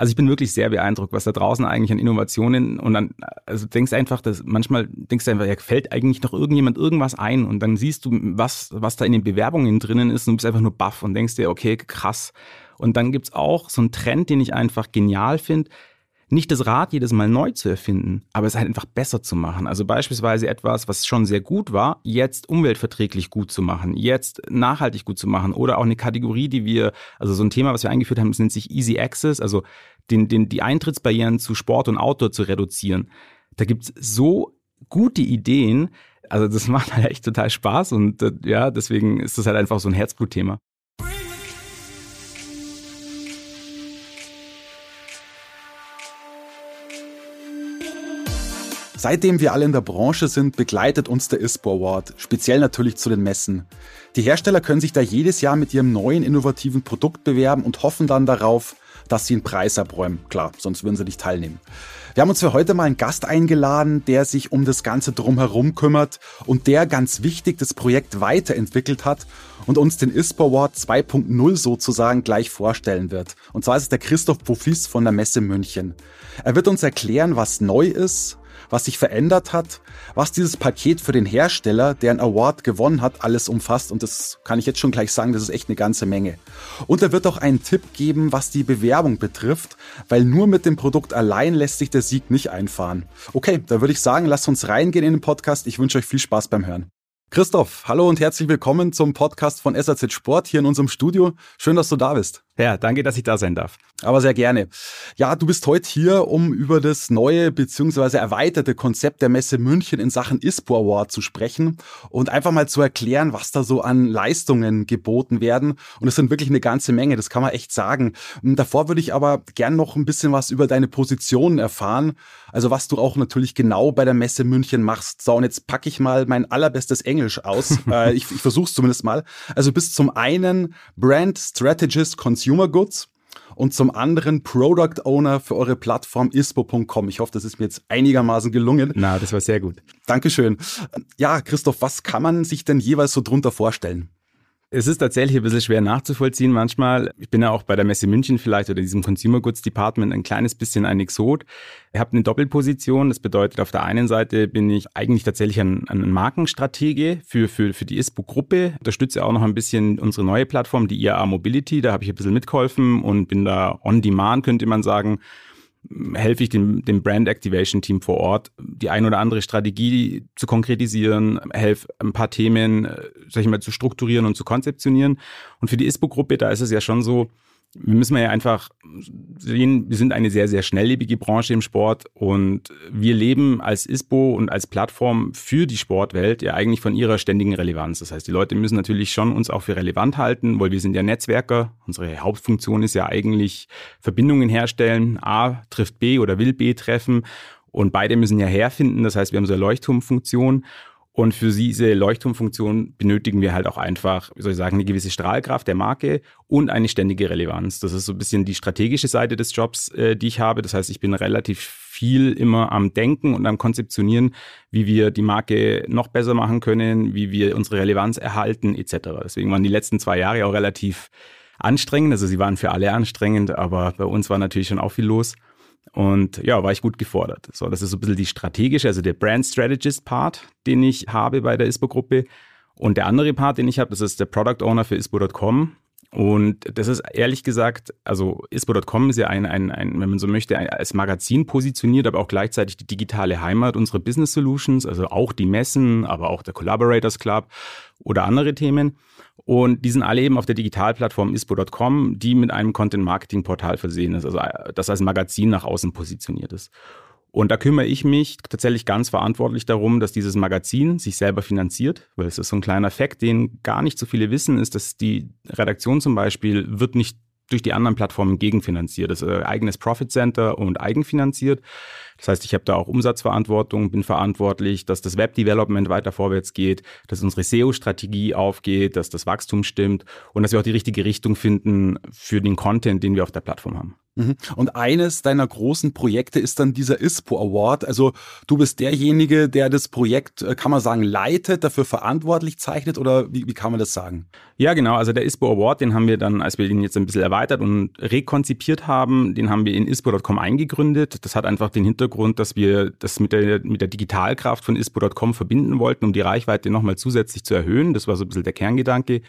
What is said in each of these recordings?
Also ich bin wirklich sehr beeindruckt, was da draußen eigentlich an Innovationen und dann, also denkst einfach, dass manchmal denkst du einfach, ja, fällt eigentlich noch irgendjemand irgendwas ein und dann siehst du, was, was da in den Bewerbungen drinnen ist und bist einfach nur baff und denkst dir, okay, krass. Und dann gibt's auch so einen Trend, den ich einfach genial finde nicht das Rad jedes Mal neu zu erfinden, aber es halt einfach besser zu machen. Also beispielsweise etwas, was schon sehr gut war, jetzt umweltverträglich gut zu machen, jetzt nachhaltig gut zu machen oder auch eine Kategorie, die wir, also so ein Thema, was wir eingeführt haben, das nennt sich Easy Access, also den, den, die Eintrittsbarrieren zu Sport und Outdoor zu reduzieren. Da gibt's so gute Ideen, also das macht halt echt total Spaß und äh, ja, deswegen ist das halt einfach so ein Herzblutthema. Seitdem wir alle in der Branche sind, begleitet uns der ISPO Award, speziell natürlich zu den Messen. Die Hersteller können sich da jedes Jahr mit ihrem neuen innovativen Produkt bewerben und hoffen dann darauf, dass sie einen Preis abräumen. Klar, sonst würden sie nicht teilnehmen. Wir haben uns für heute mal einen Gast eingeladen, der sich um das Ganze drumherum kümmert und der ganz wichtig das Projekt weiterentwickelt hat und uns den ISPO Award 2.0 sozusagen gleich vorstellen wird. Und zwar ist es der Christoph Buffis von der Messe München. Er wird uns erklären, was neu ist, was sich verändert hat, was dieses Paket für den Hersteller, der einen Award gewonnen hat, alles umfasst. Und das kann ich jetzt schon gleich sagen, das ist echt eine ganze Menge. Und er wird auch einen Tipp geben, was die Bewerbung betrifft, weil nur mit dem Produkt allein lässt sich der Sieg nicht einfahren. Okay, da würde ich sagen, lasst uns reingehen in den Podcast. Ich wünsche euch viel Spaß beim Hören. Christoph, hallo und herzlich willkommen zum Podcast von SAZ Sport hier in unserem Studio. Schön, dass du da bist. Ja, danke, dass ich da sein darf. Aber sehr gerne. Ja, du bist heute hier, um über das neue bzw. erweiterte Konzept der Messe München in Sachen ISPO Award zu sprechen und einfach mal zu erklären, was da so an Leistungen geboten werden. Und es sind wirklich eine ganze Menge, das kann man echt sagen. Davor würde ich aber gern noch ein bisschen was über deine Positionen erfahren. Also was du auch natürlich genau bei der Messe München machst. So, und jetzt packe ich mal mein allerbestes Englisch aus. äh, ich ich versuche es zumindest mal. Also bist zum einen Brand Strategist Consumer Goods und zum anderen Product Owner für eure Plattform ispo.com. Ich hoffe, das ist mir jetzt einigermaßen gelungen. Na, das war sehr gut. Dankeschön. Ja, Christoph, was kann man sich denn jeweils so drunter vorstellen? Es ist tatsächlich ein bisschen schwer nachzuvollziehen manchmal. Ich bin ja auch bei der Messe München vielleicht oder diesem Consumer Goods Department ein kleines bisschen ein Exot. Ich habe eine Doppelposition. Das bedeutet, auf der einen Seite bin ich eigentlich tatsächlich ein, ein Markenstratege für, für, für die ISPO-Gruppe. Unterstütze auch noch ein bisschen unsere neue Plattform, die IAA Mobility. Da habe ich ein bisschen mitgeholfen und bin da on demand, könnte man sagen helfe ich dem, dem Brand Activation Team vor Ort, die ein oder andere Strategie zu konkretisieren, helfe ein paar Themen, äh, sag ich mal, zu strukturieren und zu konzeptionieren. Und für die ISPO-Gruppe, da ist es ja schon so, wir müssen ja einfach sehen, wir sind eine sehr, sehr schnelllebige Branche im Sport und wir leben als ISPO und als Plattform für die Sportwelt ja eigentlich von ihrer ständigen Relevanz. Das heißt, die Leute müssen natürlich schon uns auch für relevant halten, weil wir sind ja Netzwerker. Unsere Hauptfunktion ist ja eigentlich Verbindungen herstellen. A trifft B oder will B treffen und beide müssen ja herfinden. Das heißt, wir haben so eine Leuchtturmfunktion und für diese Leuchtturmfunktion benötigen wir halt auch einfach, wie soll ich sagen, eine gewisse Strahlkraft der Marke und eine ständige Relevanz. Das ist so ein bisschen die strategische Seite des Jobs, äh, die ich habe. Das heißt, ich bin relativ viel immer am Denken und am Konzeptionieren, wie wir die Marke noch besser machen können, wie wir unsere Relevanz erhalten, etc. Deswegen waren die letzten zwei Jahre auch relativ anstrengend. Also sie waren für alle anstrengend, aber bei uns war natürlich schon auch viel los. Und ja, war ich gut gefordert. So, das ist so ein bisschen die strategische, also der Brand Strategist Part, den ich habe bei der ISPO-Gruppe. Und der andere Part, den ich habe, das ist der Product Owner für ISPO.com. Und das ist ehrlich gesagt, also ISPO.com ist ja ein, ein, ein, wenn man so möchte, als Magazin positioniert, aber auch gleichzeitig die digitale Heimat unserer Business Solutions, also auch die Messen, aber auch der Collaborators Club oder andere Themen. Und die sind alle eben auf der Digitalplattform ispo.com, die mit einem Content-Marketing-Portal versehen ist, also äh, das als Magazin nach außen positioniert ist. Und da kümmere ich mich tatsächlich ganz verantwortlich darum, dass dieses Magazin sich selber finanziert, weil es ist so ein kleiner Fakt, den gar nicht so viele wissen, ist, dass die Redaktion zum Beispiel wird nicht durch die anderen Plattformen gegenfinanziert. Das ist ein eigenes Profit Center und eigenfinanziert. Das heißt, ich habe da auch Umsatzverantwortung, bin verantwortlich, dass das Web-Development weiter vorwärts geht, dass unsere SEO-Strategie aufgeht, dass das Wachstum stimmt und dass wir auch die richtige Richtung finden für den Content, den wir auf der Plattform haben. Mhm. Und eines deiner großen Projekte ist dann dieser ISPO Award. Also du bist derjenige, der das Projekt, äh, kann man sagen, leitet, dafür verantwortlich zeichnet oder wie, wie kann man das sagen? Ja, genau. Also der ISPO Award, den haben wir dann, als wir ihn jetzt ein bisschen erweitert und rekonzipiert haben, den haben wir in ISPO.com eingegründet. Das hat einfach den Hintergrund, dass wir das mit der, mit der Digitalkraft von ISPO.com verbinden wollten, um die Reichweite nochmal zusätzlich zu erhöhen. Das war so ein bisschen der Kerngedanke.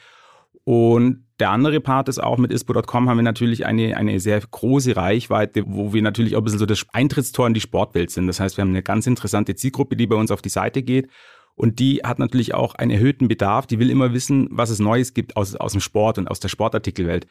Und der andere Part ist auch, mit ISPO.com haben wir natürlich eine, eine sehr große Reichweite, wo wir natürlich auch ein bisschen so das Eintrittstor in die Sportwelt sind. Das heißt, wir haben eine ganz interessante Zielgruppe, die bei uns auf die Seite geht. Und die hat natürlich auch einen erhöhten Bedarf. Die will immer wissen, was es Neues gibt aus, aus dem Sport und aus der Sportartikelwelt.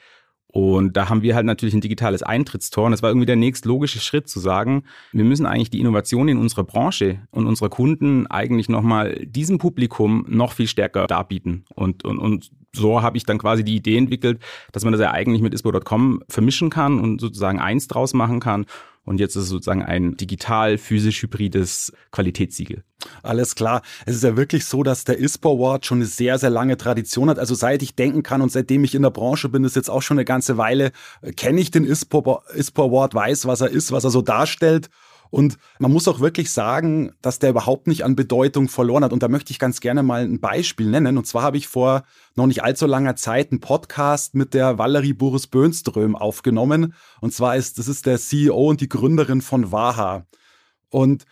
Und da haben wir halt natürlich ein digitales Eintrittstor. Und das war irgendwie der nächstlogische Schritt zu sagen, wir müssen eigentlich die Innovation in unserer Branche und unserer Kunden eigentlich nochmal diesem Publikum noch viel stärker darbieten. Und, und, und so habe ich dann quasi die Idee entwickelt, dass man das ja eigentlich mit ispo.com vermischen kann und sozusagen eins draus machen kann. Und jetzt ist es sozusagen ein digital-physisch-hybrides Qualitätssiegel. Alles klar. Es ist ja wirklich so, dass der ISPO Award schon eine sehr, sehr lange Tradition hat. Also seit ich denken kann und seitdem ich in der Branche bin, ist jetzt auch schon eine ganze Weile, äh, kenne ich den ISPO, ISPO Award, weiß, was er ist, was er so darstellt. Und man muss auch wirklich sagen, dass der überhaupt nicht an Bedeutung verloren hat. Und da möchte ich ganz gerne mal ein Beispiel nennen. Und zwar habe ich vor noch nicht allzu langer Zeit einen Podcast mit der Valerie Boris Bönström aufgenommen. Und zwar ist, das ist der CEO und die Gründerin von Waha. Und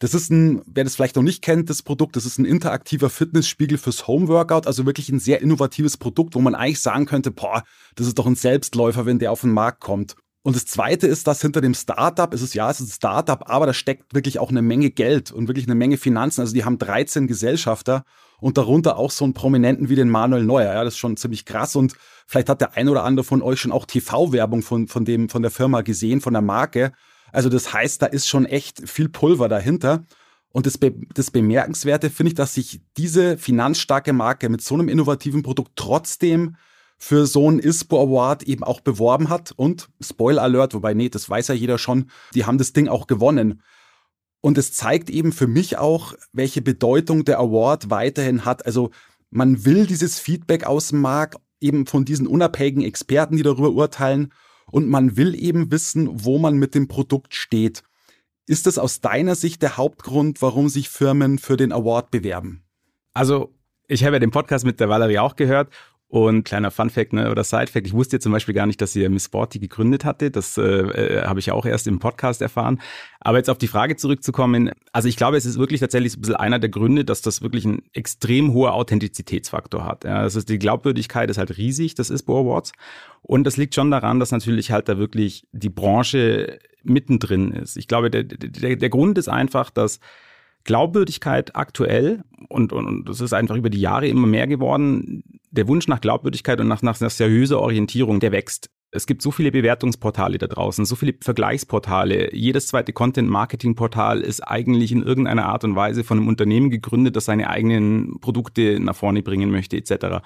das ist ein, wer das vielleicht noch nicht kennt, das Produkt, das ist ein interaktiver Fitnessspiegel fürs Homeworkout, also wirklich ein sehr innovatives Produkt, wo man eigentlich sagen könnte, boah, das ist doch ein Selbstläufer, wenn der auf den Markt kommt. Und das zweite ist, dass hinter dem Startup, es ist ja, es ist ein Startup, aber da steckt wirklich auch eine Menge Geld und wirklich eine Menge Finanzen. Also die haben 13 Gesellschafter und darunter auch so einen Prominenten wie den Manuel Neuer. Ja, das ist schon ziemlich krass und vielleicht hat der ein oder andere von euch schon auch TV-Werbung von, von dem, von der Firma gesehen, von der Marke. Also das heißt, da ist schon echt viel Pulver dahinter. Und das, Be das Bemerkenswerte finde ich, dass sich diese finanzstarke Marke mit so einem innovativen Produkt trotzdem für so einen ISPO Award eben auch beworben hat. Und Spoiler Alert, wobei, nee, das weiß ja jeder schon, die haben das Ding auch gewonnen. Und es zeigt eben für mich auch, welche Bedeutung der Award weiterhin hat. Also man will dieses Feedback aus dem Markt eben von diesen unabhängigen Experten, die darüber urteilen. Und man will eben wissen, wo man mit dem Produkt steht. Ist das aus deiner Sicht der Hauptgrund, warum sich Firmen für den Award bewerben? Also ich habe ja den Podcast mit der Valerie auch gehört und kleiner Funfact ne, oder Sidefact, ich wusste zum Beispiel gar nicht, dass sie Miss Sporty gegründet hatte. Das äh, äh, habe ich ja auch erst im Podcast erfahren. Aber jetzt auf die Frage zurückzukommen, also ich glaube, es ist wirklich tatsächlich ein bisschen einer der Gründe, dass das wirklich ein extrem hoher Authentizitätsfaktor hat. Ja, das ist die Glaubwürdigkeit ist halt riesig, das ist Bo Awards. Und das liegt schon daran, dass natürlich halt da wirklich die Branche mittendrin ist. Ich glaube, der, der, der Grund ist einfach, dass Glaubwürdigkeit aktuell und, und, und das ist einfach über die Jahre immer mehr geworden. Der Wunsch nach Glaubwürdigkeit und nach, nach einer seriösen Orientierung, der wächst. Es gibt so viele Bewertungsportale da draußen, so viele Vergleichsportale. Jedes zweite Content-Marketing-Portal ist eigentlich in irgendeiner Art und Weise von einem Unternehmen gegründet, das seine eigenen Produkte nach vorne bringen möchte, etc.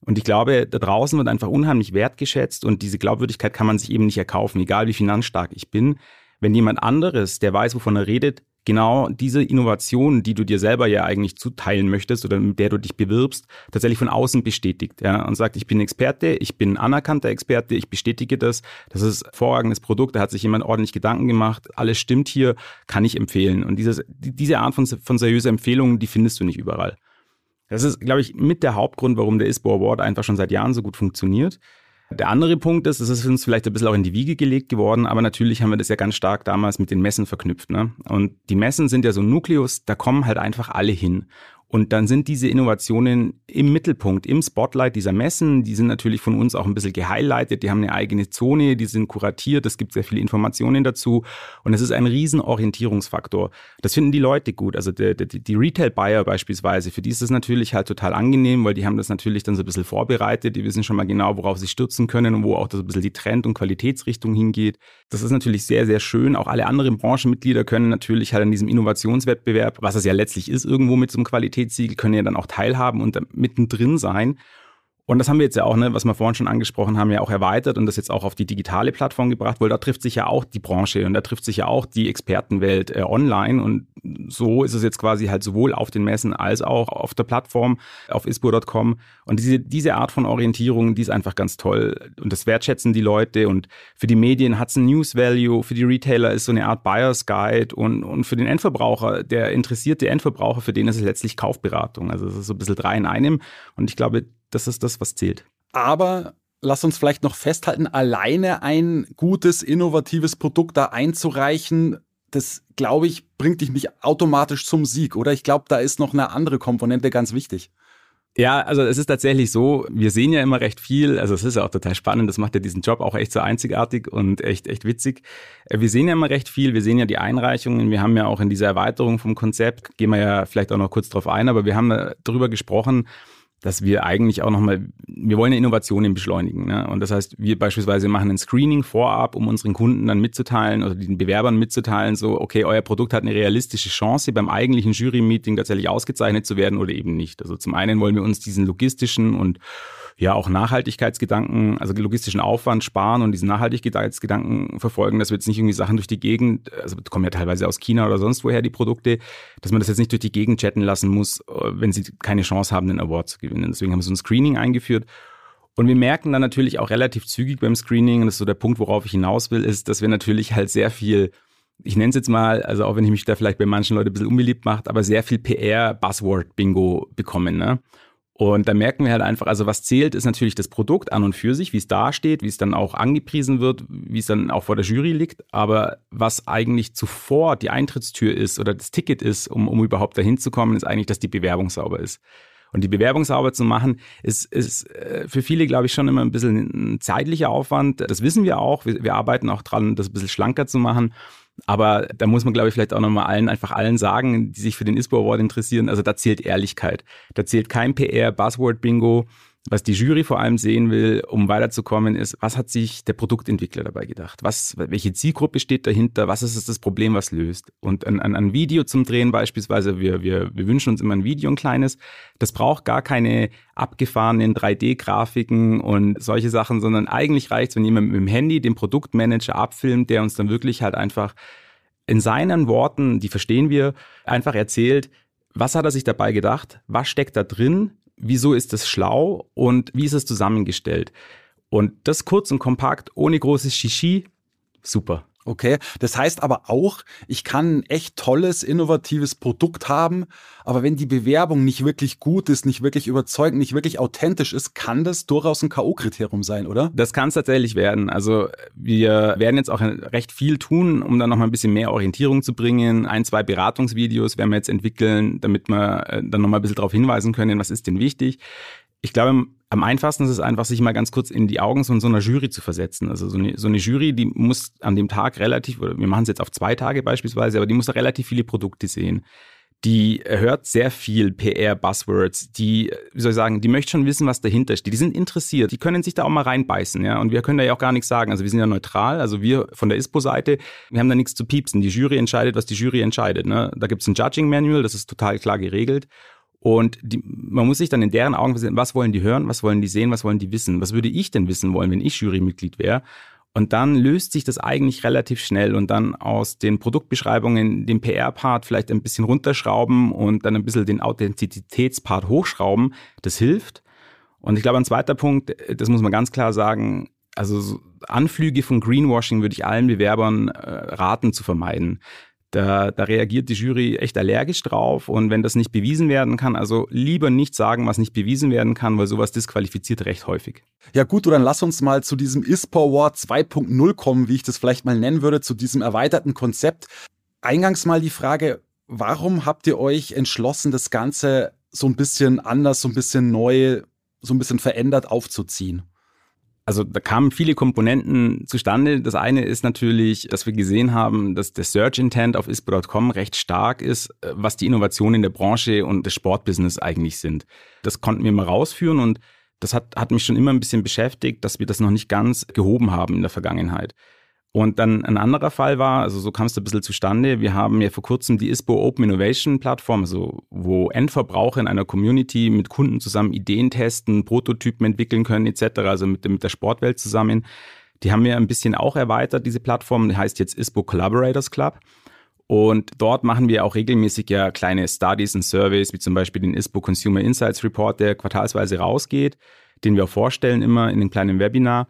Und ich glaube, da draußen wird einfach unheimlich wertgeschätzt und diese Glaubwürdigkeit kann man sich eben nicht erkaufen, egal wie finanzstark ich bin. Wenn jemand anderes, der weiß, wovon er redet, genau diese Innovation, die du dir selber ja eigentlich zuteilen möchtest oder mit der du dich bewirbst, tatsächlich von außen bestätigt ja, und sagt, ich bin Experte, ich bin anerkannter Experte, ich bestätige das, das ist hervorragendes Produkt, da hat sich jemand ordentlich Gedanken gemacht, alles stimmt hier, kann ich empfehlen. Und dieses, diese Art von, von seriöser Empfehlung, die findest du nicht überall. Das ist, glaube ich, mit der Hauptgrund, warum der ISPO Award einfach schon seit Jahren so gut funktioniert. Der andere Punkt ist, es ist uns vielleicht ein bisschen auch in die Wiege gelegt geworden, aber natürlich haben wir das ja ganz stark damals mit den Messen verknüpft. Ne? Und die Messen sind ja so ein Nukleus, da kommen halt einfach alle hin. Und dann sind diese Innovationen im Mittelpunkt, im Spotlight dieser Messen. Die sind natürlich von uns auch ein bisschen gehighlightet. Die haben eine eigene Zone, die sind kuratiert. Es gibt sehr viele Informationen dazu. Und es ist ein riesen Orientierungsfaktor. Das finden die Leute gut. Also die, die, die Retail-Buyer beispielsweise, für die ist das natürlich halt total angenehm, weil die haben das natürlich dann so ein bisschen vorbereitet. Die wissen schon mal genau, worauf sie stürzen können und wo auch das ein bisschen die Trend- und Qualitätsrichtung hingeht. Das ist natürlich sehr, sehr schön. Auch alle anderen Branchenmitglieder können natürlich halt an diesem Innovationswettbewerb, was es ja letztlich ist, irgendwo mit so einem Qualitäts Qualitätssiegel können ja dann auch teilhaben und mittendrin sein. Und das haben wir jetzt ja auch, ne, was wir vorhin schon angesprochen haben, ja auch erweitert und das jetzt auch auf die digitale Plattform gebracht, weil da trifft sich ja auch die Branche und da trifft sich ja auch die Expertenwelt äh, online. Und so ist es jetzt quasi halt sowohl auf den Messen als auch auf der Plattform, auf ispo.com. Und diese, diese Art von Orientierung, die ist einfach ganz toll. Und das wertschätzen die Leute. Und für die Medien hat es ein News Value, für die Retailer ist so eine Art Buyers Guide und, und für den Endverbraucher, der interessierte Endverbraucher, für den ist es letztlich Kaufberatung. Also es ist so ein bisschen drei in einem. Und ich glaube, das ist das, was zählt. Aber lass uns vielleicht noch festhalten, alleine ein gutes, innovatives Produkt da einzureichen, das, glaube ich, bringt dich nicht automatisch zum Sieg, oder? Ich glaube, da ist noch eine andere Komponente ganz wichtig. Ja, also es ist tatsächlich so, wir sehen ja immer recht viel, also es ist ja auch total spannend, das macht ja diesen Job auch echt so einzigartig und echt, echt witzig. Äh, wir sehen ja immer recht viel, wir sehen ja die Einreichungen, wir haben ja auch in dieser Erweiterung vom Konzept, gehen wir ja vielleicht auch noch kurz drauf ein, aber wir haben darüber gesprochen, dass wir eigentlich auch nochmal, wir wollen ja Innovationen beschleunigen. Ne? Und das heißt, wir beispielsweise machen ein Screening vorab, um unseren Kunden dann mitzuteilen oder den Bewerbern mitzuteilen, so, okay, euer Produkt hat eine realistische Chance, beim eigentlichen Jury-Meeting tatsächlich ausgezeichnet zu werden oder eben nicht. Also zum einen wollen wir uns diesen logistischen und ja auch Nachhaltigkeitsgedanken, also logistischen Aufwand sparen und diesen Nachhaltigkeitsgedanken verfolgen, dass wir jetzt nicht irgendwie Sachen durch die Gegend, also kommen ja teilweise aus China oder sonst woher die Produkte, dass man das jetzt nicht durch die Gegend chatten lassen muss, äh, wenn sie keine Chance haben, den Award zu gewinnen. Deswegen haben wir so ein Screening eingeführt. Und wir merken dann natürlich auch relativ zügig beim Screening, und das ist so der Punkt, worauf ich hinaus will, ist, dass wir natürlich halt sehr viel ich nenne es jetzt mal, also auch wenn ich mich da vielleicht bei manchen Leuten ein bisschen unbeliebt macht, aber sehr viel PR-Buzzword-Bingo bekommen. Ne? Und da merken wir halt einfach, also was zählt, ist natürlich das Produkt an und für sich, wie es dasteht, wie es dann auch angepriesen wird, wie es dann auch vor der Jury liegt. Aber was eigentlich zuvor die Eintrittstür ist oder das Ticket ist, um, um überhaupt dahin zu kommen, ist eigentlich, dass die Bewerbung sauber ist. Und die Bewerbung sauber zu machen, ist, ist äh, für viele, glaube ich, schon immer ein bisschen ein zeitlicher Aufwand. Das wissen wir auch. Wir, wir arbeiten auch dran, das ein bisschen schlanker zu machen. Aber da muss man, glaube ich, vielleicht auch nochmal allen, einfach allen sagen, die sich für den ISPO Award interessieren. Also da zählt Ehrlichkeit. Da zählt kein PR, Buzzword Bingo. Was die Jury vor allem sehen will, um weiterzukommen, ist, was hat sich der Produktentwickler dabei gedacht? Was, welche Zielgruppe steht dahinter? Was ist das Problem, was löst? Und ein, ein, Video zum Drehen beispielsweise, wir, wir, wir wünschen uns immer ein Video, ein kleines. Das braucht gar keine abgefahrenen 3D-Grafiken und solche Sachen, sondern eigentlich reicht es, wenn jemand mit dem Handy den Produktmanager abfilmt, der uns dann wirklich halt einfach in seinen Worten, die verstehen wir, einfach erzählt, was hat er sich dabei gedacht? Was steckt da drin? Wieso ist das schlau und wie ist es zusammengestellt. Und das kurz und kompakt, ohne großes Shishi, super. Okay, das heißt aber auch, ich kann ein echt tolles, innovatives Produkt haben, aber wenn die Bewerbung nicht wirklich gut ist, nicht wirklich überzeugend, nicht wirklich authentisch ist, kann das durchaus ein K.O.-Kriterium sein, oder? Das kann es tatsächlich werden. Also wir werden jetzt auch recht viel tun, um da noch mal ein bisschen mehr Orientierung zu bringen. Ein, zwei Beratungsvideos werden wir jetzt entwickeln, damit wir äh, dann noch mal ein bisschen darauf hinweisen können, was ist denn wichtig. Ich glaube, am einfachsten ist es einfach, sich mal ganz kurz in die Augen von so einer Jury zu versetzen. Also so eine, so eine Jury, die muss an dem Tag relativ, oder wir machen es jetzt auf zwei Tage beispielsweise, aber die muss da relativ viele Produkte sehen. Die hört sehr viel PR-Buzzwords, die, wie soll ich sagen, die möchte schon wissen, was dahinter steht. Die sind interessiert, die können sich da auch mal reinbeißen, ja. Und wir können da ja auch gar nichts sagen. Also wir sind ja neutral, also wir von der ISPO-Seite, wir haben da nichts zu piepsen. Die Jury entscheidet, was die Jury entscheidet. Ne? Da gibt es ein Judging-Manual, das ist total klar geregelt. Und die, man muss sich dann in deren Augen sehen, was wollen die hören, was wollen die sehen, was wollen die wissen, was würde ich denn wissen wollen, wenn ich Jurymitglied wäre. Und dann löst sich das eigentlich relativ schnell und dann aus den Produktbeschreibungen den PR-Part vielleicht ein bisschen runterschrauben und dann ein bisschen den Authentizitätspart hochschrauben. Das hilft. Und ich glaube, ein zweiter Punkt, das muss man ganz klar sagen, also Anflüge von Greenwashing würde ich allen Bewerbern äh, raten zu vermeiden. Da, da reagiert die Jury echt allergisch drauf und wenn das nicht bewiesen werden kann, also lieber nicht sagen, was nicht bewiesen werden kann, weil sowas disqualifiziert recht häufig. Ja gut, dann lass uns mal zu diesem ISPO Award 2.0 kommen, wie ich das vielleicht mal nennen würde, zu diesem erweiterten Konzept. Eingangs mal die Frage, warum habt ihr euch entschlossen, das Ganze so ein bisschen anders, so ein bisschen neu, so ein bisschen verändert aufzuziehen? Also da kamen viele Komponenten zustande. Das eine ist natürlich, dass wir gesehen haben, dass der Search Intent auf ispo.com recht stark ist, äh, was die Innovationen in der Branche und des Sportbusiness eigentlich sind. Das konnten wir mal rausführen und das hat, hat mich schon immer ein bisschen beschäftigt, dass wir das noch nicht ganz gehoben haben in der Vergangenheit. Und dann ein anderer Fall war, also so kam es ein bisschen zustande, wir haben ja vor kurzem die ISPO Open Innovation Plattform, also wo Endverbraucher in einer Community mit Kunden zusammen Ideen testen, Prototypen entwickeln können etc., also mit, mit der Sportwelt zusammen. Die haben wir ein bisschen auch erweitert, diese Plattform, die heißt jetzt ISPO Collaborators Club. Und dort machen wir auch regelmäßig ja kleine Studies und Surveys, wie zum Beispiel den ISPO Consumer Insights Report, der quartalsweise rausgeht, den wir auch vorstellen immer in einem kleinen Webinar.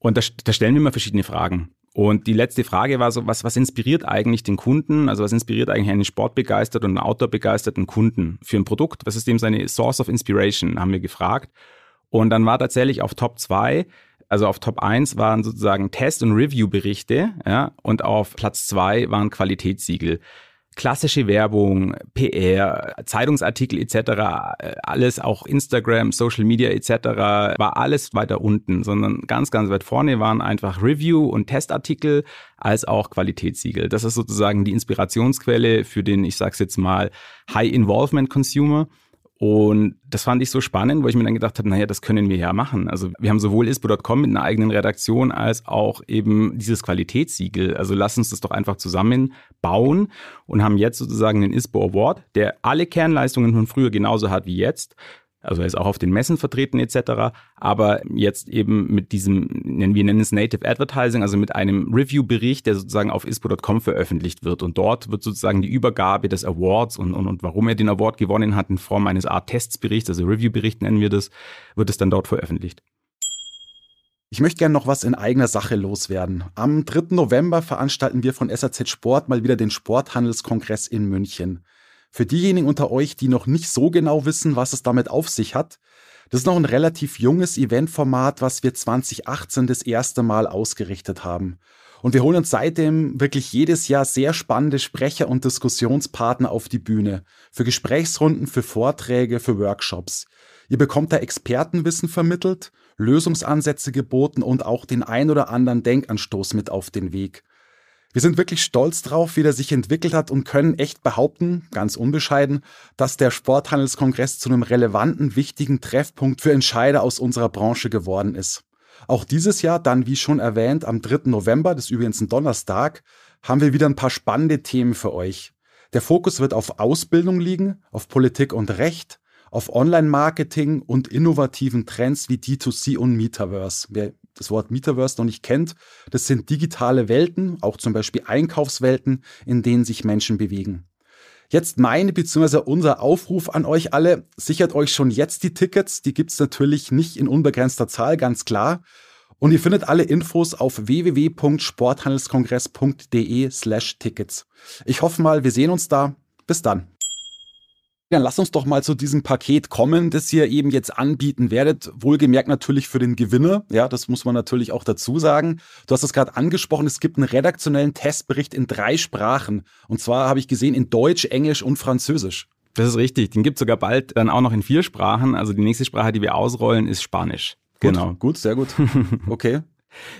Und da, da stellen wir immer verschiedene Fragen. Und die letzte Frage war so, was, was inspiriert eigentlich den Kunden? Also was inspiriert eigentlich einen sportbegeisterten und outdoorbegeisterten Kunden für ein Produkt? Was ist dem seine Source of Inspiration, haben wir gefragt. Und dann war tatsächlich auf Top 2 also auf Top 1 waren sozusagen Test- und Review-Berichte ja, und auf Platz 2 waren Qualitätssiegel. Klassische Werbung, PR, Zeitungsartikel etc., alles, auch Instagram, Social Media etc., war alles weiter unten, sondern ganz, ganz weit vorne waren einfach Review- und Testartikel als auch Qualitätssiegel. Das ist sozusagen die Inspirationsquelle für den, ich sag's jetzt mal, High-Involvement-Consumer. Und das fand ich so spannend, wo ich mir dann gedacht habe, naja, das können wir ja machen. Also wir haben sowohl ispo.com mit einer eigenen Redaktion als auch eben dieses Qualitätssiegel. Also lass uns das doch einfach zusammenbauen und haben jetzt sozusagen den ISPO Award, der alle Kernleistungen von früher genauso hat wie jetzt. Also er ist auch auf den Messen vertreten etc. Aber jetzt eben mit diesem, wir nennen es Native Advertising, also mit einem Review-Bericht, der sozusagen auf ispo.com veröffentlicht wird. Und dort wird sozusagen die Übergabe des Awards und, und, und warum er den Award gewonnen hat in Form eines Art Testsberichts, also Review-Bericht nennen wir das, wird es dann dort veröffentlicht. Ich möchte gerne noch was in eigener Sache loswerden. Am 3. November veranstalten wir von SAZ Sport mal wieder den Sporthandelskongress in München. Für diejenigen unter euch, die noch nicht so genau wissen, was es damit auf sich hat, das ist noch ein relativ junges Eventformat, was wir 2018 das erste Mal ausgerichtet haben. Und wir holen uns seitdem wirklich jedes Jahr sehr spannende Sprecher und Diskussionspartner auf die Bühne. Für Gesprächsrunden, für Vorträge, für Workshops. Ihr bekommt da Expertenwissen vermittelt, Lösungsansätze geboten und auch den ein oder anderen Denkanstoß mit auf den Weg. Wir sind wirklich stolz drauf, wie der sich entwickelt hat und können echt behaupten, ganz unbescheiden, dass der Sporthandelskongress zu einem relevanten, wichtigen Treffpunkt für Entscheider aus unserer Branche geworden ist. Auch dieses Jahr, dann wie schon erwähnt, am 3. November, das ist übrigens ein Donnerstag, haben wir wieder ein paar spannende Themen für euch. Der Fokus wird auf Ausbildung liegen, auf Politik und Recht, auf Online-Marketing und innovativen Trends wie D2C und Metaverse. Wer das Wort Metaverse noch nicht kennt, das sind digitale Welten, auch zum Beispiel Einkaufswelten, in denen sich Menschen bewegen. Jetzt meine bzw. unser Aufruf an euch alle, sichert euch schon jetzt die Tickets, die gibt's natürlich nicht in unbegrenzter Zahl, ganz klar. Und ihr findet alle Infos auf www.sporthandelskongress.de slash Tickets. Ich hoffe mal, wir sehen uns da. Bis dann. Dann lass uns doch mal zu diesem Paket kommen, das ihr eben jetzt anbieten werdet. Wohlgemerkt natürlich für den Gewinner. Ja, das muss man natürlich auch dazu sagen. Du hast es gerade angesprochen, es gibt einen redaktionellen Testbericht in drei Sprachen. Und zwar habe ich gesehen in Deutsch, Englisch und Französisch. Das ist richtig. Den gibt es sogar bald dann auch noch in vier Sprachen. Also die nächste Sprache, die wir ausrollen, ist Spanisch. Gut, genau. Gut, sehr gut. Okay.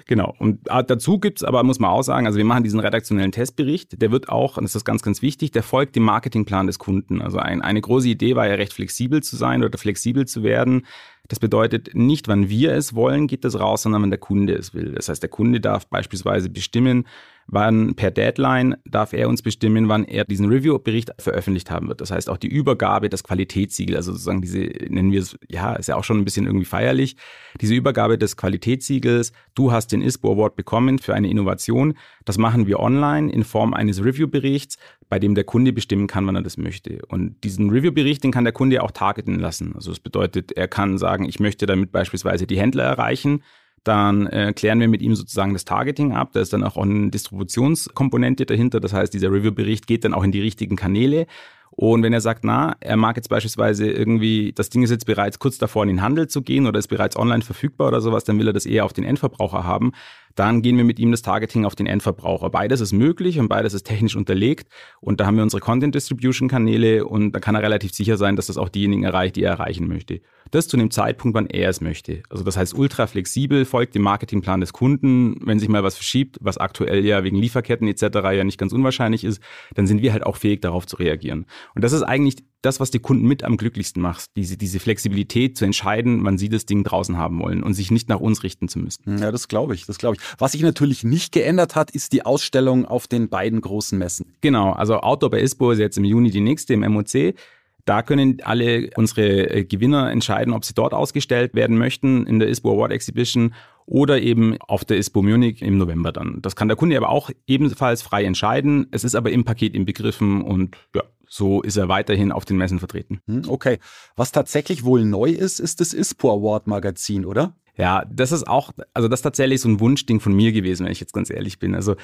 Genau. Und ah, dazu gibt's aber, muss man auch sagen, also wir machen diesen redaktionellen Testbericht, der wird auch, und das ist ganz, ganz wichtig, der folgt dem Marketingplan des Kunden. Also ein, eine große Idee war ja recht flexibel zu sein oder flexibel zu werden. Das bedeutet, nicht wann wir es wollen, geht das raus, sondern wann der Kunde es will. Das heißt, der Kunde darf beispielsweise bestimmen, wann per Deadline darf er uns bestimmen, wann er diesen Review-Bericht veröffentlicht haben wird. Das heißt auch die Übergabe des Qualitätssiegel, also sozusagen diese, nennen wir es, ja, ist ja auch schon ein bisschen irgendwie feierlich, diese Übergabe des Qualitätssiegels, du hast den ISPO Award bekommen für eine Innovation, das machen wir online in Form eines Review-Berichts, bei dem der Kunde bestimmen kann, wann er das möchte. Und diesen Review-Bericht, den kann der Kunde auch targeten lassen. Also das bedeutet, er kann sagen, ich möchte damit beispielsweise die Händler erreichen, dann äh, klären wir mit ihm sozusagen das Targeting ab. Da ist dann auch eine Distributionskomponente dahinter. Das heißt, dieser Review-Bericht geht dann auch in die richtigen Kanäle. Und wenn er sagt, na, er mag jetzt beispielsweise irgendwie, das Ding ist jetzt bereits kurz davor in den Handel zu gehen oder ist bereits online verfügbar oder sowas, dann will er das eher auf den Endverbraucher haben dann gehen wir mit ihm das Targeting auf den Endverbraucher. Beides ist möglich und beides ist technisch unterlegt. Und da haben wir unsere Content Distribution Kanäle und da kann er relativ sicher sein, dass das auch diejenigen erreicht, die er erreichen möchte. Das zu dem Zeitpunkt, wann er es möchte. Also das heißt ultra flexibel, folgt dem Marketingplan des Kunden. Wenn sich mal was verschiebt, was aktuell ja wegen Lieferketten etc. ja nicht ganz unwahrscheinlich ist, dann sind wir halt auch fähig, darauf zu reagieren. Und das ist eigentlich das, was die Kunden mit am glücklichsten macht, diese, diese Flexibilität zu entscheiden, wann sie das Ding draußen haben wollen und sich nicht nach uns richten zu müssen. Ja, das glaube ich, das glaube ich. Was sich natürlich nicht geändert hat, ist die Ausstellung auf den beiden großen Messen. Genau, also Outdoor bei ISPO ist jetzt im Juni die nächste im MOC. Da können alle unsere äh, Gewinner entscheiden, ob sie dort ausgestellt werden möchten in der ISPO Award Exhibition oder eben auf der ISPO Munich im November dann. Das kann der Kunde aber auch ebenfalls frei entscheiden. Es ist aber im Paket inbegriffen und ja, so ist er weiterhin auf den Messen vertreten. Hm, okay. Was tatsächlich wohl neu ist, ist das ISPO Award Magazin, oder? Ja, das ist auch, also das ist tatsächlich so ein Wunschding von mir gewesen, wenn ich jetzt ganz ehrlich bin. Also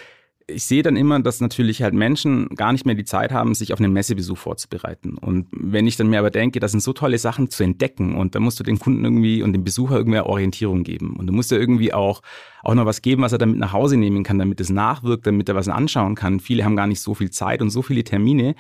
ich sehe dann immer, dass natürlich halt Menschen gar nicht mehr die Zeit haben, sich auf einen Messebesuch vorzubereiten. Und wenn ich dann mir aber denke, das sind so tolle Sachen zu entdecken und da musst du dem Kunden irgendwie und dem Besucher irgendwie Orientierung geben. Und du musst ja irgendwie auch, auch noch was geben, was er damit nach Hause nehmen kann, damit es nachwirkt, damit er was anschauen kann. Viele haben gar nicht so viel Zeit und so viele Termine.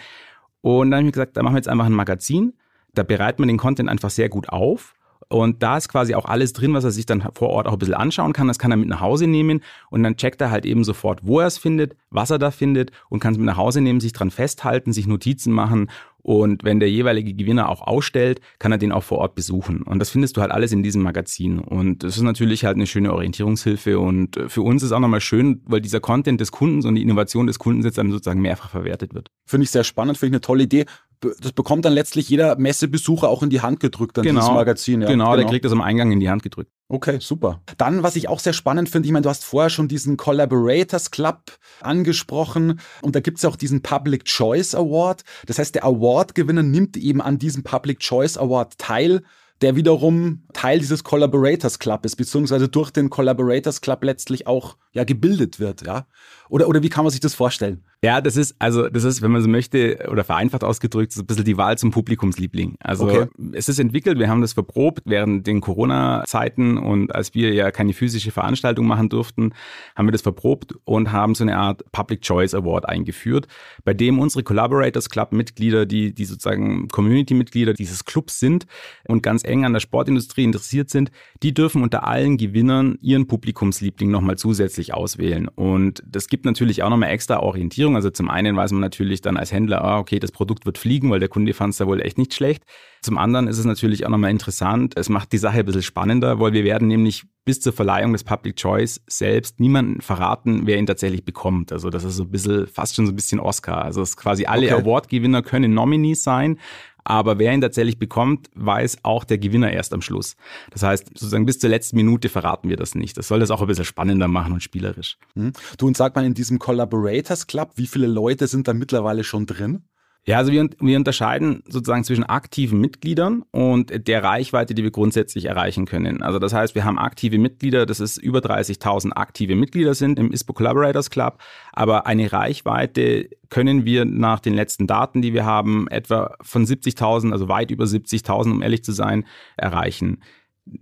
Und dann habe ich mir gesagt, da machen wir jetzt einfach ein Magazin. Da bereitet man den Content einfach sehr gut auf und da ist quasi auch alles drin, was er sich dann vor Ort auch ein bisschen anschauen kann. Das kann er mit nach Hause nehmen und dann checkt er halt eben sofort, wo er es findet, was er da findet und kann es mit nach Hause nehmen, sich dran festhalten, sich Notizen machen und wenn der jeweilige Gewinner auch ausstellt, kann er den auch vor Ort besuchen. Und das findest du halt alles in diesem Magazin. Und das ist natürlich halt eine schöne Orientierungshilfe. Und für uns ist auch nochmal schön, weil dieser Content des Kundens und die Innovation des Kundens jetzt dann sozusagen mehrfach verwertet wird. Finde ich sehr spannend, finde ich eine tolle Idee das bekommt dann letztlich jeder Messebesucher auch in die Hand gedrückt, dann genau, dieses Magazin. Ja. Genau, genau, der kriegt das am Eingang in die Hand gedrückt. Okay, super. Dann, was ich auch sehr spannend finde, ich meine, du hast vorher schon diesen Collaborators Club angesprochen und da gibt es auch diesen Public Choice Award. Das heißt, der Award-Gewinner nimmt eben an diesem Public Choice Award teil der wiederum Teil dieses Collaborators Club ist, beziehungsweise durch den Collaborators Club letztlich auch ja gebildet wird, ja. Oder, oder wie kann man sich das vorstellen? Ja, das ist, also, das ist, wenn man so möchte, oder vereinfacht ausgedrückt, so ein bisschen die Wahl zum Publikumsliebling. Also, okay. es ist entwickelt, wir haben das verprobt während den Corona-Zeiten und als wir ja keine physische Veranstaltung machen durften, haben wir das verprobt und haben so eine Art Public Choice Award eingeführt, bei dem unsere Collaborators Club Mitglieder, die, die sozusagen Community-Mitglieder dieses Clubs sind und ganz eng an der Sportindustrie interessiert sind, die dürfen unter allen Gewinnern ihren Publikumsliebling nochmal zusätzlich auswählen. Und das gibt natürlich auch nochmal extra Orientierung. Also zum einen weiß man natürlich dann als Händler, ah, okay, das Produkt wird fliegen, weil der Kunde fand es da wohl echt nicht schlecht. Zum anderen ist es natürlich auch nochmal interessant. Es macht die Sache ein bisschen spannender, weil wir werden nämlich bis zur Verleihung des Public Choice selbst niemanden verraten, wer ihn tatsächlich bekommt. Also das ist so ein bisschen, fast schon so ein bisschen Oscar. Also es quasi alle okay. Award-Gewinner können Nominees sein, aber wer ihn tatsächlich bekommt, weiß auch der Gewinner erst am Schluss. Das heißt, sozusagen bis zur letzten Minute verraten wir das nicht. Das soll das auch ein bisschen spannender machen und spielerisch. Mhm. Du und sag mal, in diesem Collaborators Club, wie viele Leute sind da mittlerweile schon drin? Ja, also wir, wir unterscheiden sozusagen zwischen aktiven Mitgliedern und der Reichweite, die wir grundsätzlich erreichen können. Also das heißt, wir haben aktive Mitglieder, das ist über 30.000 aktive Mitglieder sind im ISPO Collaborators Club, aber eine Reichweite können wir nach den letzten Daten, die wir haben, etwa von 70.000, also weit über 70.000, um ehrlich zu sein, erreichen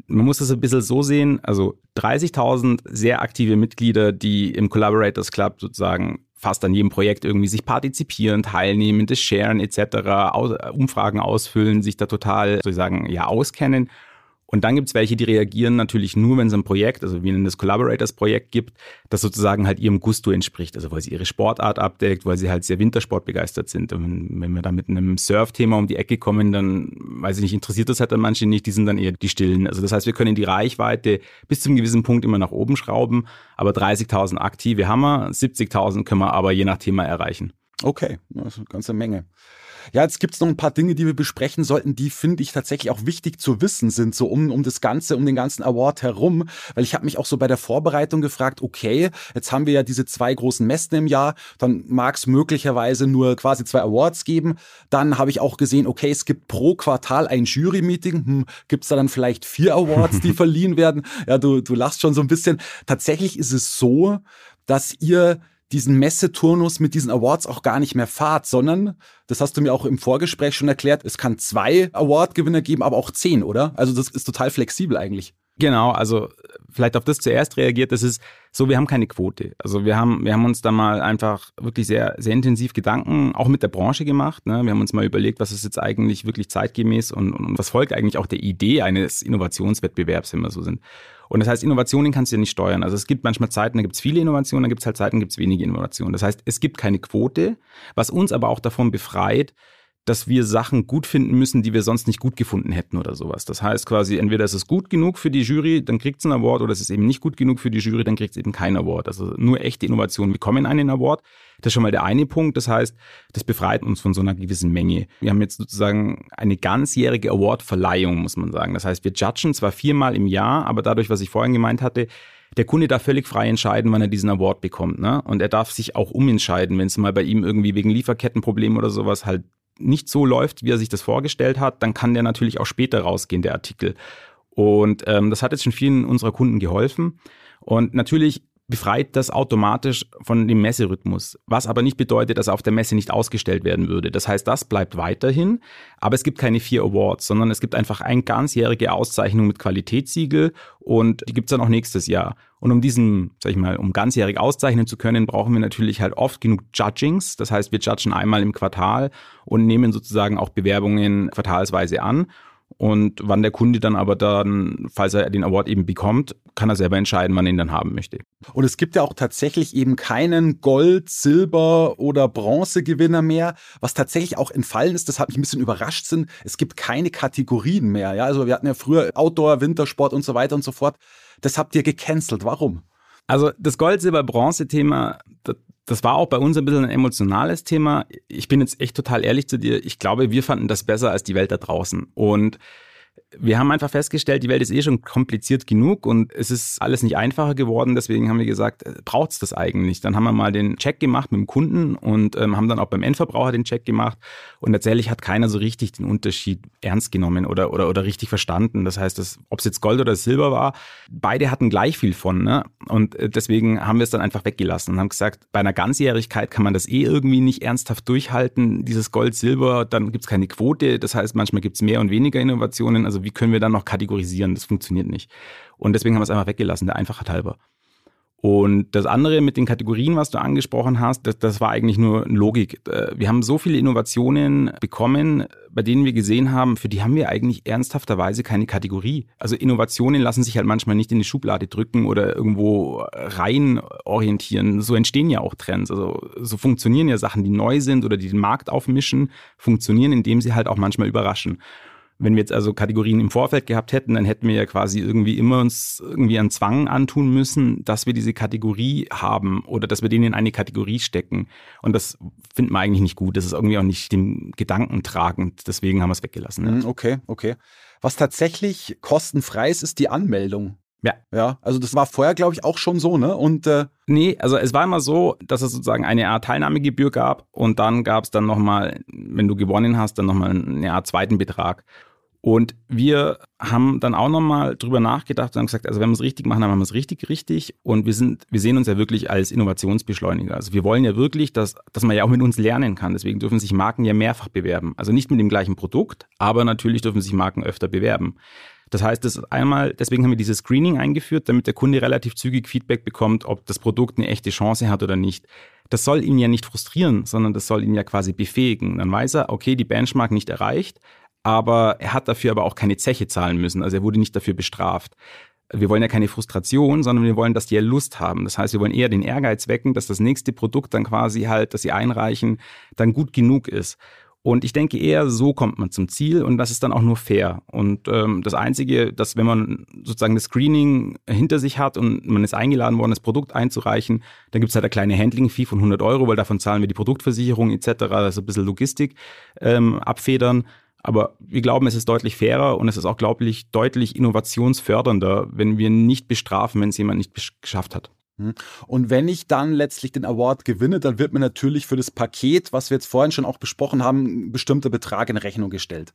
man muss das ein bisschen so sehen, also 30.000 sehr aktive Mitglieder, die im Collaborators Club sozusagen fast an jedem Projekt irgendwie sich partizipieren, teilnehmen, das sharen etc., Umfragen ausfüllen, sich da total sozusagen ja auskennen. Und dann gibt es welche, die reagieren natürlich nur, wenn es ein Projekt, also wie in das Collaborators-Projekt gibt, das sozusagen halt ihrem Gusto entspricht. Also weil sie ihre Sportart abdeckt, weil sie halt sehr Wintersport begeistert Und wenn wir da mit einem Surf-Thema um die Ecke kommen, dann, weiß ich nicht, interessiert das halt dann manche nicht, die sind dann eher die Stillen. Also das heißt, wir können die Reichweite bis zu einem gewissen Punkt immer nach oben schrauben, aber 30.000 aktive haben wir, 70.000 können wir aber je nach Thema erreichen. Okay, das ist eine ganze Menge. Ja, jetzt gibt es noch ein paar Dinge, die wir besprechen sollten, die finde ich tatsächlich auch wichtig zu wissen sind, so um, um das Ganze, um den ganzen Award herum. Weil ich habe mich auch so bei der Vorbereitung gefragt, okay, jetzt haben wir ja diese zwei großen Messen im Jahr, dann mag es möglicherweise nur quasi zwei Awards geben. Dann habe ich auch gesehen, okay, es gibt pro Quartal ein Jury-Meeting. Hm, gibt es da dann vielleicht vier Awards, die verliehen werden? Ja, du, du lachst schon so ein bisschen. Tatsächlich ist es so, dass ihr diesen Messeturnus mit diesen Awards auch gar nicht mehr fahrt, sondern, das hast du mir auch im Vorgespräch schon erklärt, es kann zwei Award-Gewinner geben, aber auch zehn, oder? Also das ist total flexibel eigentlich. Genau, also vielleicht auf das zuerst reagiert, das ist so, wir haben keine Quote. Also wir haben, wir haben uns da mal einfach wirklich sehr, sehr intensiv Gedanken auch mit der Branche gemacht. Ne? Wir haben uns mal überlegt, was ist jetzt eigentlich wirklich zeitgemäß und, und was folgt eigentlich auch der Idee eines Innovationswettbewerbs, wenn wir so sind. Und das heißt, Innovationen kannst du ja nicht steuern. Also es gibt manchmal Zeiten, da gibt es viele Innovationen, da gibt es halt Zeiten, da gibt es wenige Innovationen. Das heißt, es gibt keine Quote, was uns aber auch davon befreit, dass wir Sachen gut finden müssen, die wir sonst nicht gut gefunden hätten oder sowas. Das heißt quasi, entweder ist es gut genug für die Jury, dann kriegt es einen Award, oder es ist eben nicht gut genug für die Jury, dann kriegt es eben keinen Award. Also nur echte Innovationen bekommen einen Award. Das ist schon mal der eine Punkt. Das heißt, das befreit uns von so einer gewissen Menge. Wir haben jetzt sozusagen eine ganzjährige Awardverleihung, muss man sagen. Das heißt, wir judgen zwar viermal im Jahr, aber dadurch, was ich vorhin gemeint hatte, der Kunde darf völlig frei entscheiden, wann er diesen Award bekommt. Ne? Und er darf sich auch umentscheiden, wenn es mal bei ihm irgendwie wegen Lieferkettenproblemen oder sowas halt nicht so läuft, wie er sich das vorgestellt hat, dann kann der natürlich auch später rausgehen, der Artikel. Und ähm, das hat jetzt schon vielen unserer Kunden geholfen. Und natürlich befreit das automatisch von dem Messerhythmus, was aber nicht bedeutet, dass er auf der Messe nicht ausgestellt werden würde. Das heißt, das bleibt weiterhin, aber es gibt keine vier Awards, sondern es gibt einfach eine ganzjährige Auszeichnung mit Qualitätssiegel und die gibt's dann auch nächstes Jahr. Und um diesen, sag ich mal, um ganzjährig auszeichnen zu können, brauchen wir natürlich halt oft genug Judgings. Das heißt, wir judgen einmal im Quartal und nehmen sozusagen auch Bewerbungen quartalsweise an. Und wann der Kunde dann aber dann, falls er den Award eben bekommt, kann er selber entscheiden, wann er ihn dann haben möchte. Und es gibt ja auch tatsächlich eben keinen Gold, Silber oder Bronzegewinner mehr. Was tatsächlich auch entfallen ist, das hat mich ein bisschen überrascht sind, es gibt keine Kategorien mehr. Ja, also wir hatten ja früher Outdoor, Wintersport und so weiter und so fort. Das habt ihr gecancelt. Warum? Also das Gold, Silber, Bronze-Thema, das war auch bei uns ein bisschen ein emotionales Thema. Ich bin jetzt echt total ehrlich zu dir. Ich glaube, wir fanden das besser als die Welt da draußen. Und wir haben einfach festgestellt, die Welt ist eh schon kompliziert genug und es ist alles nicht einfacher geworden. Deswegen haben wir gesagt, äh, braucht es das eigentlich? Dann haben wir mal den Check gemacht mit dem Kunden und ähm, haben dann auch beim Endverbraucher den Check gemacht. Und tatsächlich hat keiner so richtig den Unterschied ernst genommen oder, oder, oder richtig verstanden. Das heißt, ob es jetzt Gold oder Silber war, beide hatten gleich viel von. Ne? Und äh, deswegen haben wir es dann einfach weggelassen und haben gesagt, bei einer Ganzjährigkeit kann man das eh irgendwie nicht ernsthaft durchhalten. Dieses Gold, Silber, dann gibt es keine Quote. Das heißt, manchmal gibt es mehr und weniger Innovationen. Also wie können wir dann noch kategorisieren? Das funktioniert nicht. Und deswegen haben wir es einfach weggelassen, der Einfachheit halber. Und das andere mit den Kategorien, was du angesprochen hast, das, das war eigentlich nur Logik. Äh, wir haben so viele Innovationen bekommen, bei denen wir gesehen haben, für die haben wir eigentlich ernsthafterweise keine Kategorie. Also Innovationen lassen sich halt manchmal nicht in die Schublade drücken oder irgendwo rein orientieren. So entstehen ja auch Trends. Also so funktionieren ja Sachen, die neu sind oder die den Markt aufmischen, funktionieren, indem sie halt auch manchmal überraschen. Wenn wir jetzt also Kategorien im Vorfeld gehabt hätten, dann hätten wir ja quasi irgendwie immer uns irgendwie einen Zwang antun müssen, dass wir diese Kategorie haben oder dass wir den in eine Kategorie stecken. Und das finden wir eigentlich nicht gut. Das ist irgendwie auch nicht dem Gedanken tragend. Deswegen haben wir es weggelassen. Ja. Mhm, okay, okay. Was tatsächlich kostenfrei ist, ist die Anmeldung. Ja. Ja, also das war vorher, glaube ich, auch schon so, ne? Und äh Nee, also es war immer so, dass es sozusagen eine Art Teilnahmegebühr gab und dann gab es dann nochmal, wenn du gewonnen hast, dann nochmal eine Art zweiten Betrag. Und wir haben dann auch nochmal drüber nachgedacht und haben gesagt, also wenn wir es richtig machen, dann machen wir es richtig, richtig. Und wir sind, wir sehen uns ja wirklich als Innovationsbeschleuniger. Also wir wollen ja wirklich, dass, dass man ja auch mit uns lernen kann. Deswegen dürfen sich Marken ja mehrfach bewerben. Also nicht mit dem gleichen Produkt, aber natürlich dürfen sich Marken öfter bewerben. Das heißt, das einmal, deswegen haben wir dieses Screening eingeführt, damit der Kunde relativ zügig Feedback bekommt, ob das Produkt eine echte Chance hat oder nicht. Das soll ihn ja nicht frustrieren, sondern das soll ihn ja quasi befähigen. Dann weiß er, okay, die Benchmark nicht erreicht, aber er hat dafür aber auch keine Zeche zahlen müssen. Also er wurde nicht dafür bestraft. Wir wollen ja keine Frustration, sondern wir wollen, dass die ja Lust haben. Das heißt, wir wollen eher den Ehrgeiz wecken, dass das nächste Produkt dann quasi halt, das sie einreichen, dann gut genug ist. Und ich denke eher, so kommt man zum Ziel und das ist dann auch nur fair. Und ähm, das Einzige, dass wenn man sozusagen das Screening hinter sich hat und man ist eingeladen worden, das Produkt einzureichen, dann gibt es halt eine kleine Handling-Fee von 100 Euro, weil davon zahlen wir die Produktversicherung etc., also ein bisschen Logistik ähm, abfedern. Aber wir glauben, es ist deutlich fairer und es ist auch, glaube ich, deutlich innovationsfördernder, wenn wir nicht bestrafen, wenn es jemand nicht geschafft hat. Hm. Und wenn ich dann letztlich den Award gewinne, dann wird mir natürlich für das Paket, was wir jetzt vorhin schon auch besprochen haben, ein bestimmter Betrag in Rechnung gestellt.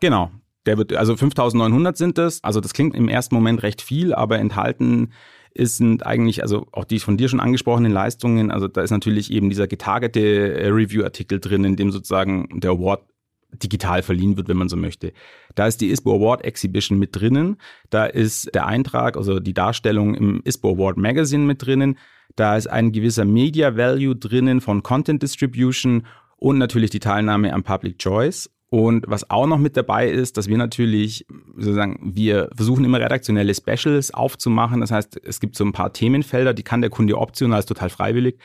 Genau. Der wird, also 5900 sind es. Also das klingt im ersten Moment recht viel, aber enthalten sind eigentlich, also auch die von dir schon angesprochenen Leistungen, also da ist natürlich eben dieser getargete äh, Review-Artikel drin, in dem sozusagen der Award digital verliehen wird, wenn man so möchte. Da ist die ISPO Award Exhibition mit drinnen. Da ist der Eintrag, also die Darstellung im ISPO Award Magazine mit drinnen. Da ist ein gewisser Media Value drinnen von Content Distribution und natürlich die Teilnahme am Public Choice. Und was auch noch mit dabei ist, dass wir natürlich sozusagen, wir versuchen immer redaktionelle Specials aufzumachen. Das heißt, es gibt so ein paar Themenfelder, die kann der Kunde optional, ist total freiwillig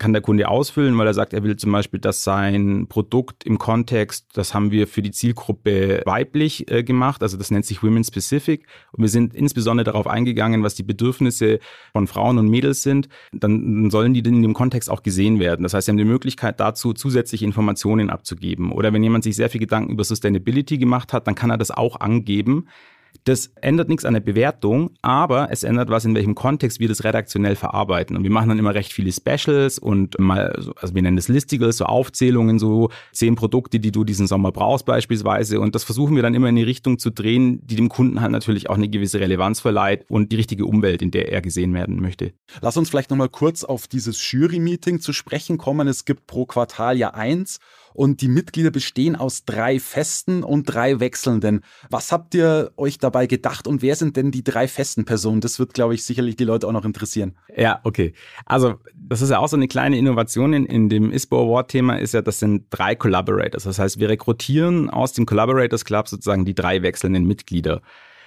kann der Kunde ausfüllen, weil er sagt, er will zum Beispiel, dass sein Produkt im Kontext, das haben wir für die Zielgruppe weiblich äh, gemacht, also das nennt sich Women Specific. Und wir sind insbesondere darauf eingegangen, was die Bedürfnisse von Frauen und Mädels sind. Dann sollen die in dem Kontext auch gesehen werden. Das heißt, sie haben die Möglichkeit dazu, zusätzliche Informationen abzugeben. Oder wenn jemand sich sehr viel Gedanken über Sustainability gemacht hat, dann kann er das auch angeben. Das ändert nichts an der Bewertung, aber es ändert was, in welchem Kontext wir das redaktionell verarbeiten. Und wir machen dann immer recht viele Specials und mal, also wir nennen das Listigals, so Aufzählungen, so zehn Produkte, die du diesen Sommer brauchst beispielsweise. Und das versuchen wir dann immer in die Richtung zu drehen, die dem Kunden halt natürlich auch eine gewisse Relevanz verleiht und die richtige Umwelt, in der er gesehen werden möchte. Lass uns vielleicht nochmal kurz auf dieses Jury-Meeting zu sprechen kommen. Es gibt pro Quartal ja eins und die Mitglieder bestehen aus drei festen und drei wechselnden. Was habt ihr euch dabei gedacht und wer sind denn die drei festen Personen? Das wird, glaube ich, sicherlich die Leute auch noch interessieren. Ja, okay. Also das ist ja auch so eine kleine Innovation in, in dem ISPO Award-Thema, ist ja, das sind drei Collaborators. Das heißt, wir rekrutieren aus dem Collaborators Club sozusagen die drei wechselnden Mitglieder.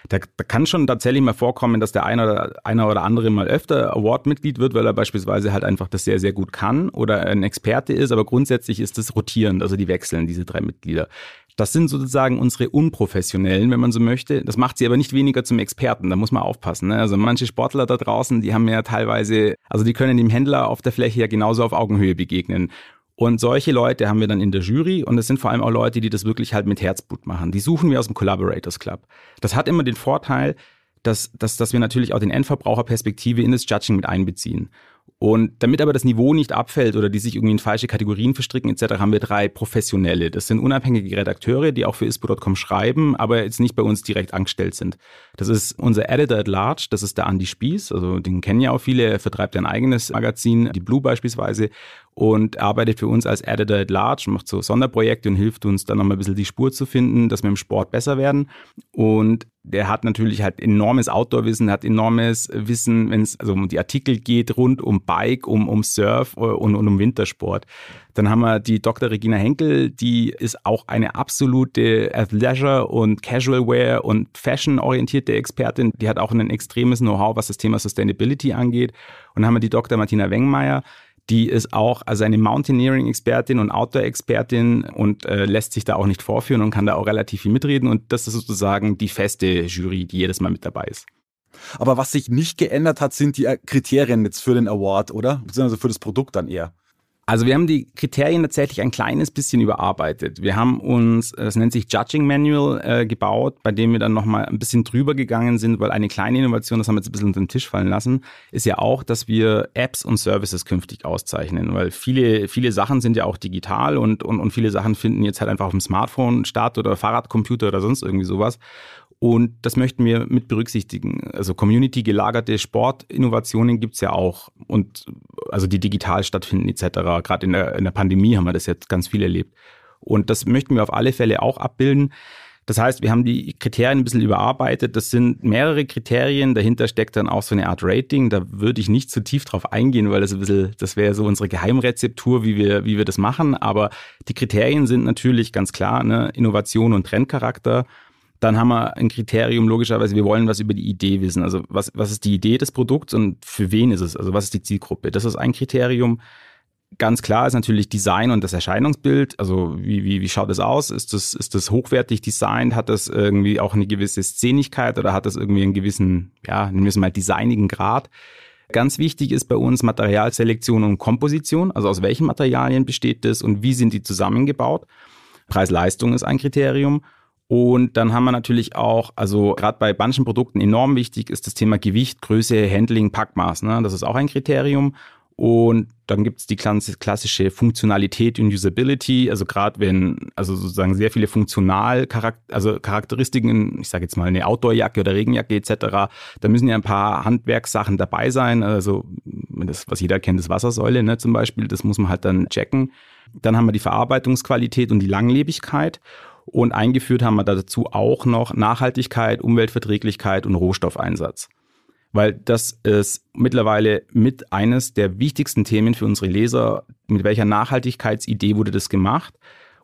Da, da kann schon tatsächlich mal vorkommen, dass der eine oder, einer oder andere mal öfter Award-Mitglied wird, weil er beispielsweise halt einfach das sehr, sehr gut kann oder ein Experte ist. Aber grundsätzlich ist das rotierend, also die wechseln, diese drei Mitglieder. Das sind sozusagen unsere Unprofessionellen, wenn man so möchte. Das macht sie aber nicht weniger zum Experten. Da muss man aufpassen. Ne? Also manche Sportler da draußen, die haben ja teilweise, also die können dem Händler auf der Fläche ja genauso auf Augenhöhe begegnen. Und solche Leute haben wir dann in der Jury und es sind vor allem auch Leute, die das wirklich halt mit Herzblut machen. Die suchen wir aus dem Collaborators Club. Das hat immer den Vorteil, dass, dass, dass wir natürlich auch den Endverbraucherperspektive in das Judging mit einbeziehen. Und damit aber das Niveau nicht abfällt oder die sich irgendwie in falsche Kategorien verstricken etc., haben wir drei Professionelle. Das sind unabhängige Redakteure, die auch für ispo.com schreiben, aber jetzt nicht bei uns direkt angestellt sind. Das ist unser Editor at Large, das ist der Andy Spieß, also den kennen ja auch viele, er vertreibt ein eigenes Magazin, die Blue beispielsweise und arbeitet für uns als Editor at Large, macht so Sonderprojekte und hilft uns dann nochmal ein bisschen die Spur zu finden, dass wir im Sport besser werden. Und der hat natürlich halt enormes Outdoor-Wissen, hat enormes Wissen, wenn es also um die Artikel geht, rund um Bike, um, um Surf und, und um Wintersport. Dann haben wir die Dr. Regina Henkel, die ist auch eine absolute Athleisure und Casual Wear und Fashion-orientierte Expertin. Die hat auch ein extremes Know-how, was das Thema Sustainability angeht. Und dann haben wir die Dr. Martina Wengmeier, die ist auch also eine Mountaineering-Expertin und Outdoor-Expertin und äh, lässt sich da auch nicht vorführen und kann da auch relativ viel mitreden. Und das ist sozusagen die feste Jury, die jedes Mal mit dabei ist. Aber was sich nicht geändert hat, sind die Kriterien jetzt für den Award, oder? Beziehungsweise für das Produkt dann eher. Also wir haben die Kriterien tatsächlich ein kleines bisschen überarbeitet. Wir haben uns, das nennt sich Judging Manual, äh, gebaut, bei dem wir dann nochmal ein bisschen drüber gegangen sind, weil eine kleine Innovation, das haben wir jetzt ein bisschen unter den Tisch fallen lassen, ist ja auch, dass wir Apps und Services künftig auszeichnen, weil viele, viele Sachen sind ja auch digital und, und, und viele Sachen finden jetzt halt einfach auf dem Smartphone statt oder Fahrradcomputer oder sonst irgendwie sowas. Und das möchten wir mit berücksichtigen. Also community-gelagerte Sportinnovationen gibt es ja auch. Und also die digital stattfinden etc. Gerade in der, in der Pandemie haben wir das jetzt ganz viel erlebt. Und das möchten wir auf alle Fälle auch abbilden. Das heißt, wir haben die Kriterien ein bisschen überarbeitet. Das sind mehrere Kriterien. Dahinter steckt dann auch so eine Art Rating. Da würde ich nicht zu tief drauf eingehen, weil das ein bisschen, das wäre so unsere Geheimrezeptur, wie wir, wie wir das machen. Aber die Kriterien sind natürlich ganz klar, ne? Innovation und Trendcharakter. Dann haben wir ein Kriterium, logischerweise, wir wollen was über die Idee wissen. Also was, was ist die Idee des Produkts und für wen ist es? Also was ist die Zielgruppe? Das ist ein Kriterium. Ganz klar ist natürlich Design und das Erscheinungsbild. Also wie, wie, wie schaut es aus? Ist das, ist das hochwertig designt? Hat das irgendwie auch eine gewisse Szenigkeit oder hat das irgendwie einen gewissen, ja, nehmen wir es mal designigen Grad? Ganz wichtig ist bei uns Materialselektion und Komposition. Also aus welchen Materialien besteht das und wie sind die zusammengebaut? Preis-Leistung ist ein Kriterium. Und dann haben wir natürlich auch, also gerade bei manchen Produkten enorm wichtig ist das Thema Gewicht, Größe, Handling, Packmaß. Ne? Das ist auch ein Kriterium. Und dann gibt es die klassische Funktionalität und Usability, also gerade wenn, also sozusagen sehr viele funktional also Charakteristiken, ich sage jetzt mal eine Outdoorjacke oder Regenjacke etc., da müssen ja ein paar Handwerkssachen dabei sein, also das, was jeder kennt, das Wassersäule ne, zum Beispiel, das muss man halt dann checken. Dann haben wir die Verarbeitungsqualität und die Langlebigkeit. Und eingeführt haben wir dazu auch noch Nachhaltigkeit, Umweltverträglichkeit und Rohstoffeinsatz. Weil das ist mittlerweile mit eines der wichtigsten Themen für unsere Leser. Mit welcher Nachhaltigkeitsidee wurde das gemacht?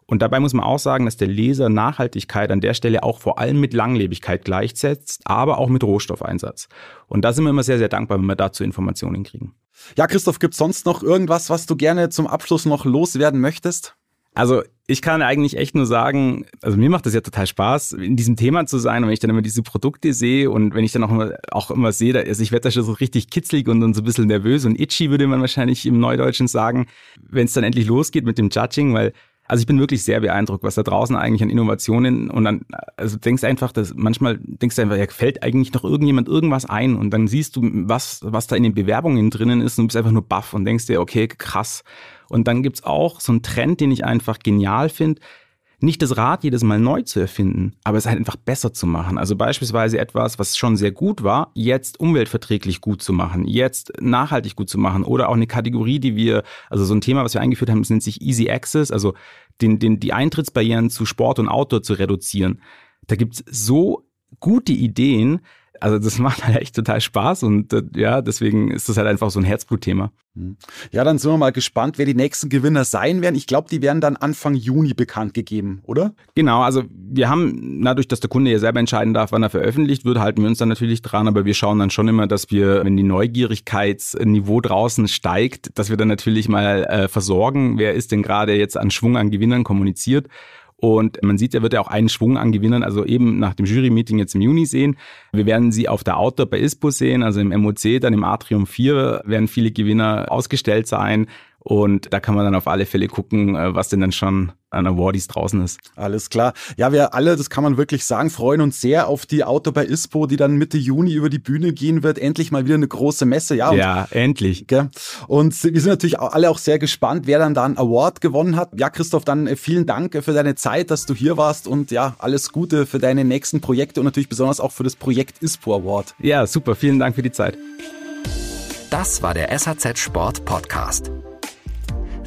Und dabei muss man auch sagen, dass der Laser Nachhaltigkeit an der Stelle auch vor allem mit Langlebigkeit gleichsetzt, aber auch mit Rohstoffeinsatz. Und da sind wir immer sehr, sehr dankbar, wenn wir dazu Informationen kriegen. Ja, Christoph, gibt es sonst noch irgendwas, was du gerne zum Abschluss noch loswerden möchtest? Also ich kann eigentlich echt nur sagen, also mir macht das ja total Spaß, in diesem Thema zu sein. Und wenn ich dann immer diese Produkte sehe und wenn ich dann auch immer, auch immer sehe, also ich werde da schon so richtig kitzlig und dann so ein bisschen nervös und itchy, würde man wahrscheinlich im Neudeutschen sagen, wenn es dann endlich losgeht mit dem Judging, weil also ich bin wirklich sehr beeindruckt, was da draußen eigentlich an Innovationen und dann, also denkst einfach, dass manchmal denkst du einfach, ja, fällt eigentlich noch irgendjemand irgendwas ein und dann siehst du, was, was da in den Bewerbungen drinnen ist und bist einfach nur baff und denkst dir, okay, krass. Und dann gibt's auch so einen Trend, den ich einfach genial finde, nicht das Rad jedes Mal neu zu erfinden, aber es halt einfach besser zu machen. Also beispielsweise etwas, was schon sehr gut war, jetzt umweltverträglich gut zu machen, jetzt nachhaltig gut zu machen oder auch eine Kategorie, die wir, also so ein Thema, was wir eingeführt haben, das nennt sich Easy Access, also den, den, die Eintrittsbarrieren zu Sport und Outdoor zu reduzieren. Da gibt's so gute Ideen, also das macht halt echt total Spaß und äh, ja, deswegen ist das halt einfach so ein Herzblutthema. Hm. Ja, dann sind wir mal gespannt, wer die nächsten Gewinner sein werden. Ich glaube, die werden dann Anfang Juni bekannt gegeben, oder? Genau, also wir haben, dadurch, dass der Kunde ja selber entscheiden darf, wann er veröffentlicht wird, halten wir uns dann natürlich dran, aber wir schauen dann schon immer, dass wir, wenn die Neugierigkeitsniveau draußen steigt, dass wir dann natürlich mal äh, versorgen, wer ist denn gerade jetzt an Schwung an Gewinnern kommuniziert. Und man sieht, er wird ja auch einen Schwung an Gewinnern, also eben nach dem Jury-Meeting jetzt im Juni sehen. Wir werden sie auf der Outdoor bei ISPO sehen, also im MOC, dann im Atrium 4 werden viele Gewinner ausgestellt sein. Und da kann man dann auf alle Fälle gucken, äh, was denn dann schon an Awardies draußen ist. Alles klar. Ja, wir alle, das kann man wirklich sagen, freuen uns sehr auf die Auto bei ISPO, die dann Mitte Juni über die Bühne gehen wird. Endlich mal wieder eine große Messe. Ja, und, ja endlich. Gell? Und wir sind natürlich alle auch sehr gespannt, wer dann da einen Award gewonnen hat. Ja, Christoph, dann äh, vielen Dank für deine Zeit, dass du hier warst und ja, alles Gute für deine nächsten Projekte und natürlich besonders auch für das Projekt ISPO Award. Ja, super. Vielen Dank für die Zeit. Das war der SAZ Sport Podcast.